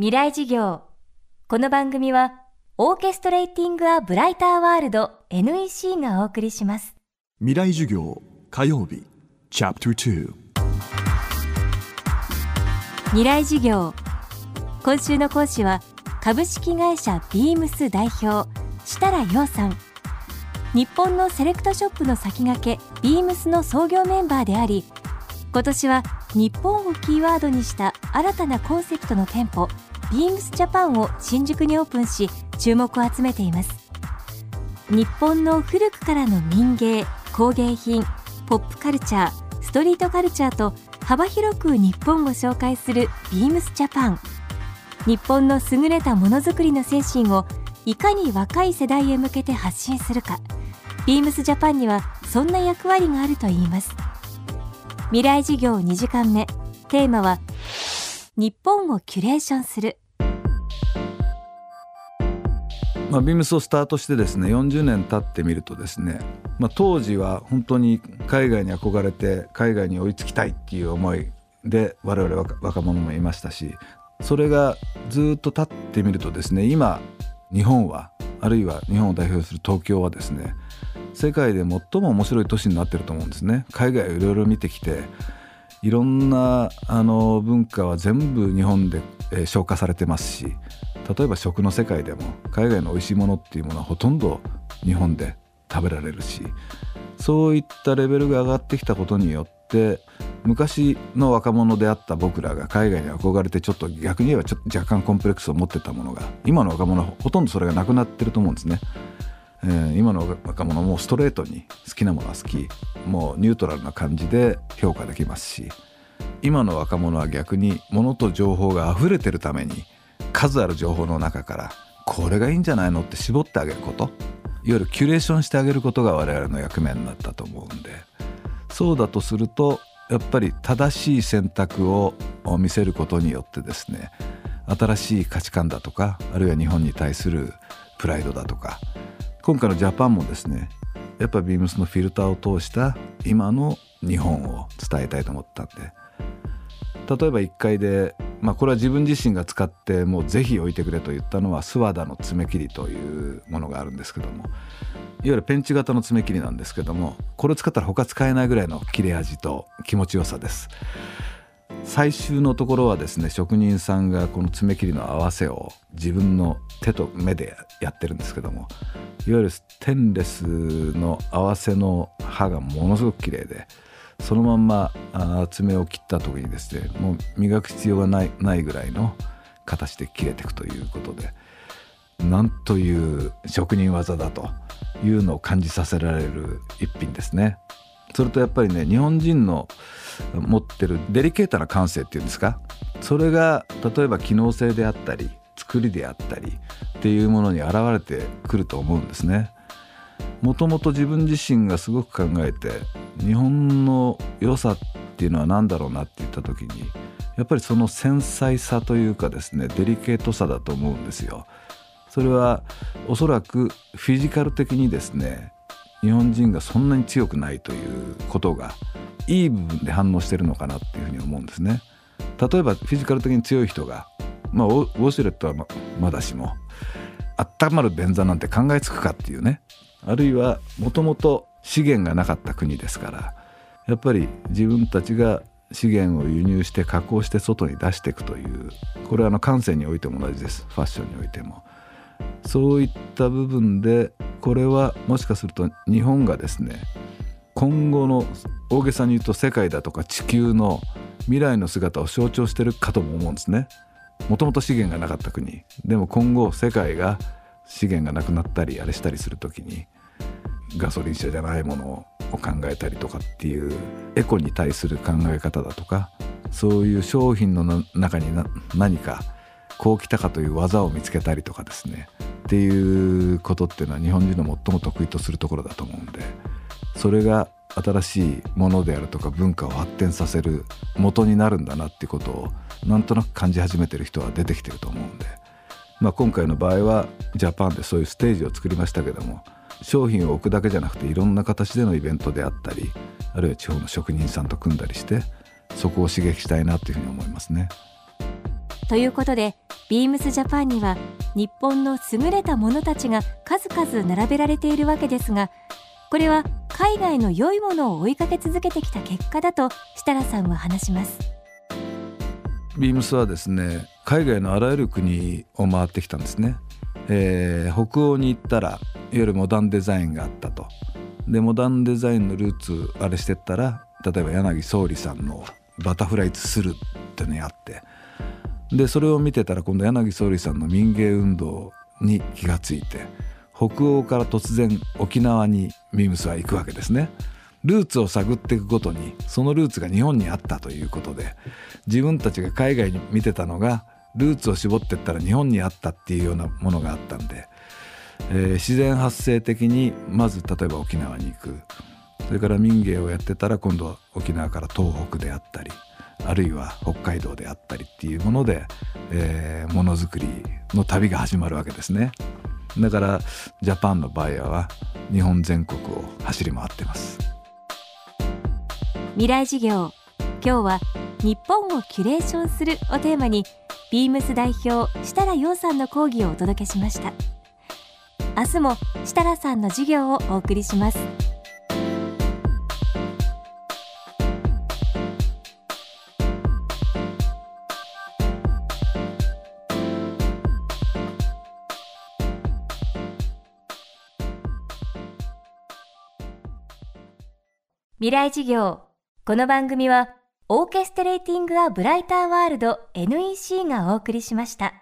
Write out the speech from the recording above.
未来事業。この番組はオーケストレーティング・ア・ブライター・ワールド NEC がお送りします。未来授業火曜日チャプター未来事業。今週の講師は株式会社ビームス代表設楽陽さん。日本のセレクトショップの先駆けビームスの創業メンバーであり今年は日本をキーワードにした新たなコンセプトの店舗ビームスジャパンを新宿にオープンし注目を集めています。日本の古くからの民芸工芸品ポップカルチャーストリートカルチャーと幅広く日本を紹介するビームスジャパン日本の優れたものづくりの精神をいかに若い世代へ向けて発信するか。ビームスジャパンにはそんな役割があるといいます。未来事業2時間目。テーマは日本をキュレーションする。まあ、ビームスをスタートしてですね40年経ってみるとですね、まあ、当時は本当に海外に憧れて海外に追いつきたいっていう思いで我々若者もいましたしそれがずっと経ってみるとですね今日本はあるいは日本を代表する東京はですね世界で最も面白い都市になってると思うんですね。海外をいろいろ見てきていろんなあの文化は全部日本で、えー、消化されてますし例えば食の世界でも海外の美味しいものっていうものはほとんど日本で食べられるしそういったレベルが上がってきたことによって昔の若者であった僕らが海外に憧れてちょっと逆に言えばちょ若干コンプレックスを持ってたものが今の若者ほとんどそれがなくなってると思うんですね。えー、今の若者もストレートに好きなものは好き。もうニュートラルな感じで評価できますし。今の若者は逆に物と情報が溢れてるために数ある情報の中からこれがいいんじゃないのって絞ってあげること。いわゆるキュレーションしてあげることが我々の役目になったと思うんで。そうだとするとやっぱり正しい選択を見せることによってですね新しい価値観だとかあるいは日本に対するプライドだとか今回のジャパンもですねやっぱビームスのフィルターを通した今の日本を伝えたいと思ったんで例えば1階で、まあ、これは自分自身が使ってもうぜひ置いてくれと言ったのは諏訪田の爪切りというものがあるんですけどもいわゆるペンチ型の爪切りなんですけどもこれを使ったら他使えないぐらいの切れ味と気持ちよさです。最終のところはですね職人さんがこの爪切りの合わせを自分の手と目でやってるんですけどもいわゆるステンレスの合わせの刃がものすごく綺麗でそのまんまあ爪を切った時にですねもう磨く必要がないないぐらいの形で切れていくということでなんという職人技だというのを感じさせられる一品ですね。それとやっぱりね日本人の持ってるデリケートな感性っていうんですか？それが例えば機能性であったり作りであったりっていうものに現れてくると思うんですね。もともと自分自身がすごく考えて日本の良さっていうのは何だろうなって言った時にやっぱりその繊細さというかですねデリケートさだと思うんですよ。それはおそらくフィジカル的にですね日本人がそんなに強くないということがいい部分で反応してるのかなっていうふうに思うんですね。例えばフィジカル的に強い人が、まあ、ウォシュレットはまだしも温まる便座なんて考えつくかっていうね。あるいはもともと資源がなかった国ですからやっぱり自分たちが資源を輸入して加工して外に出していくというこれはあの感性においても同じです。ファッションにおいても。そういった部分でこれはもしかすると日本がですね今後の大げさに言うと世界だとか地球の未来の姿を象徴してるかとも思うんですね。もともと資源がなかった国。でも今後世界が資源がなくなったりあれしたりする時にガソリン車じゃないものを考えたりとかっていうエコに対する考え方だとかそういう商品の中に何かこう来たかという技を見つけたりとかですね。っていうことっていうのは日本人の最も得意とするところだと思うんで。それが新しいものであるとか文化を発展させる元になるんだなってことをなんとなく感じ始めてる人は出てきてると思うんで、まあ、今回の場合はジャパンでそういうステージを作りましたけども商品を置くだけじゃなくていろんな形でのイベントであったりあるいは地方の職人さんと組んだりしてそこを刺激したいなというふうに思いますね。ということでビームスジャパンには日本の優れた者たちが数々並べられているわけですがこれは海外の良いものを追いかけ続けてきた結果だと設楽さんは話します。ビームスはですね海外のあらゆる国を回ってきたんですね、えー、北欧に行ったらいわゆるモダンデザインがあったと。でモダンデザインのルーツあれしてったら例えば柳総理さんのバタフライツするってのやって。でそれを見てたら今度柳総理さんの民芸運動に気がついて。北欧から突然沖縄にミムスは行くわけですね。ルーツを探っていくごとにそのルーツが日本にあったということで自分たちが海外に見てたのがルーツを絞ってったら日本にあったっていうようなものがあったんで、えー、自然発生的にまず例えば沖縄に行くそれから民芸をやってたら今度は沖縄から東北であったりあるいは北海道であったりっていうもので、えー、ものづくりの旅が始まるわけですねだからジャパンのバイヤーは日本全国を走り回ってます。未来事業今日は日本をキュレーションするをテーマにビームス代表設楽陽さんの講義をお届けしました。明日も設楽さんの授業をお送りします。未来事業この番組はオーケストレーティング・ア・ブライター・ワールド NEC がお送りしました。